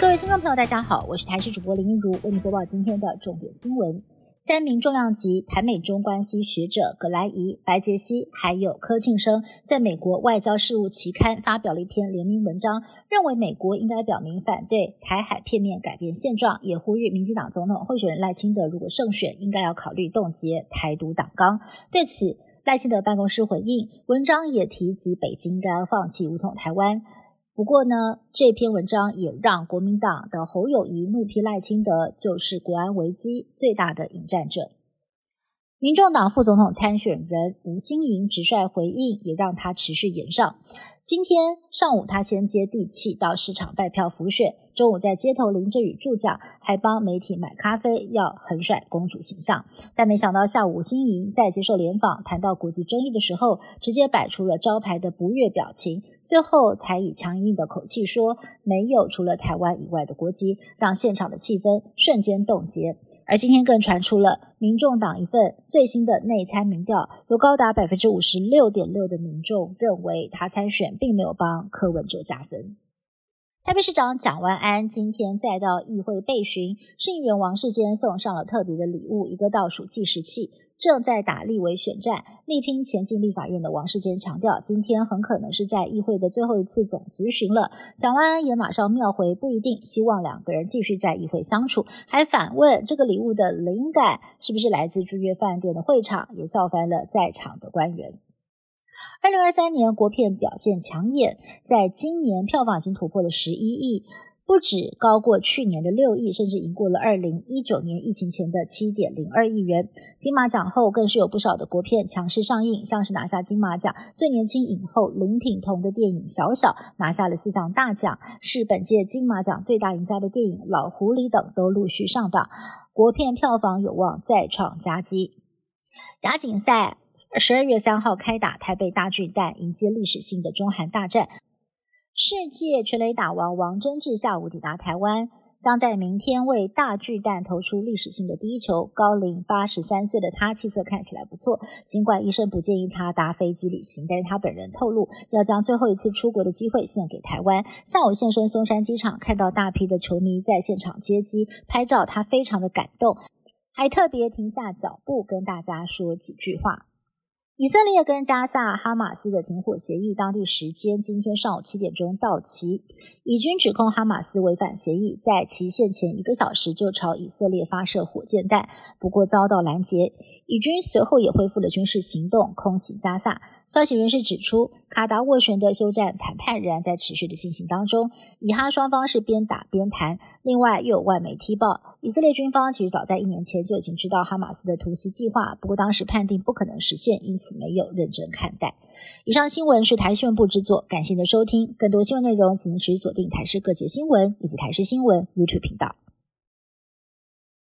各位听众朋友，大家好，我是台视主播林玉如，为您播报今天的重点新闻。三名重量级台美中关系学者葛莱仪、白杰西还有柯庆生，在美国外交事务期刊发表了一篇联名文章，认为美国应该表明反对台海片面改变现状，也呼吁民进党总统候选人赖清德如果胜选，应该要考虑冻结台独党纲。对此，赖清德办公室回应，文章也提及北京应该要放弃武统台湾。不过呢，这篇文章也让国民党的侯友谊怒批赖清德就是国安危机最大的引战者。民众党副总统参选人吴新盈直率回应，也让他持续延上。今天上午，他先接地气到市场拜票浮选，中午在街头淋着雨助讲，还帮媒体买咖啡，要横甩公主形象。但没想到下午新盈在接受联访谈到国际争议的时候，直接摆出了招牌的不悦表情，最后才以强硬的口气说没有除了台湾以外的国籍，让现场的气氛瞬间冻结。而今天更传出了民众党一份最新的内参民调，有高达百分之五十六点六的民众认为他参选并没有帮柯文哲加分。台北市长蒋万安今天再到议会备询，市议员王世坚送上了特别的礼物——一个倒数计时器。正在打立委选战、力拼前进立法院的王世坚强调，今天很可能是在议会的最后一次总咨询了。蒋万安也马上妙回，不一定，希望两个人继续在议会相处，还反问这个礼物的灵感是不是来自君悦饭店的会场，也笑翻了在场的官员。二零二三年国片表现抢眼，在今年票房已经突破了十一亿，不止高过去年的六亿，甚至赢过了二零一九年疫情前的七点零二亿元。金马奖后更是有不少的国片强势上映，像是拿下金马奖最年轻影后林品彤的电影《小小》拿下了四项大奖，是本届金马奖最大赢家的电影《老狐狸》等都陆续上档，国片票房有望再创佳绩。亚锦赛。十二月三号开打，台北大巨蛋迎接历史性的中韩大战。世界全垒打王王贞治下午抵达台湾，将在明天为大巨蛋投出历史性的第一球。高龄八十三岁的他气色看起来不错，尽管医生不建议他搭飞机旅行，但是他本人透露要将最后一次出国的机会献给台湾。下午现身松山机场，看到大批的球迷在现场接机拍照，他非常的感动，还特别停下脚步跟大家说几句话。以色列跟加萨哈马斯的停火协议，当地时间今天上午七点钟到期。以军指控哈马斯违反协议，在期限前一个小时就朝以色列发射火箭弹，不过遭到拦截。以军随后也恢复了军事行动，空袭加萨。消息人士指出，卡达斡旋的休战谈判仍然在持续的进行当中，以哈双方是边打边谈。另外，又有外媒踢爆，以色列军方其实早在一年前就已经知道哈马斯的突袭计划，不过当时判定不可能实现，因此没有认真看待。以上新闻是台新闻部制作，感谢您的收听。更多新闻内容，请您持续锁定台视各界新闻以及台视新闻 YouTube 频道。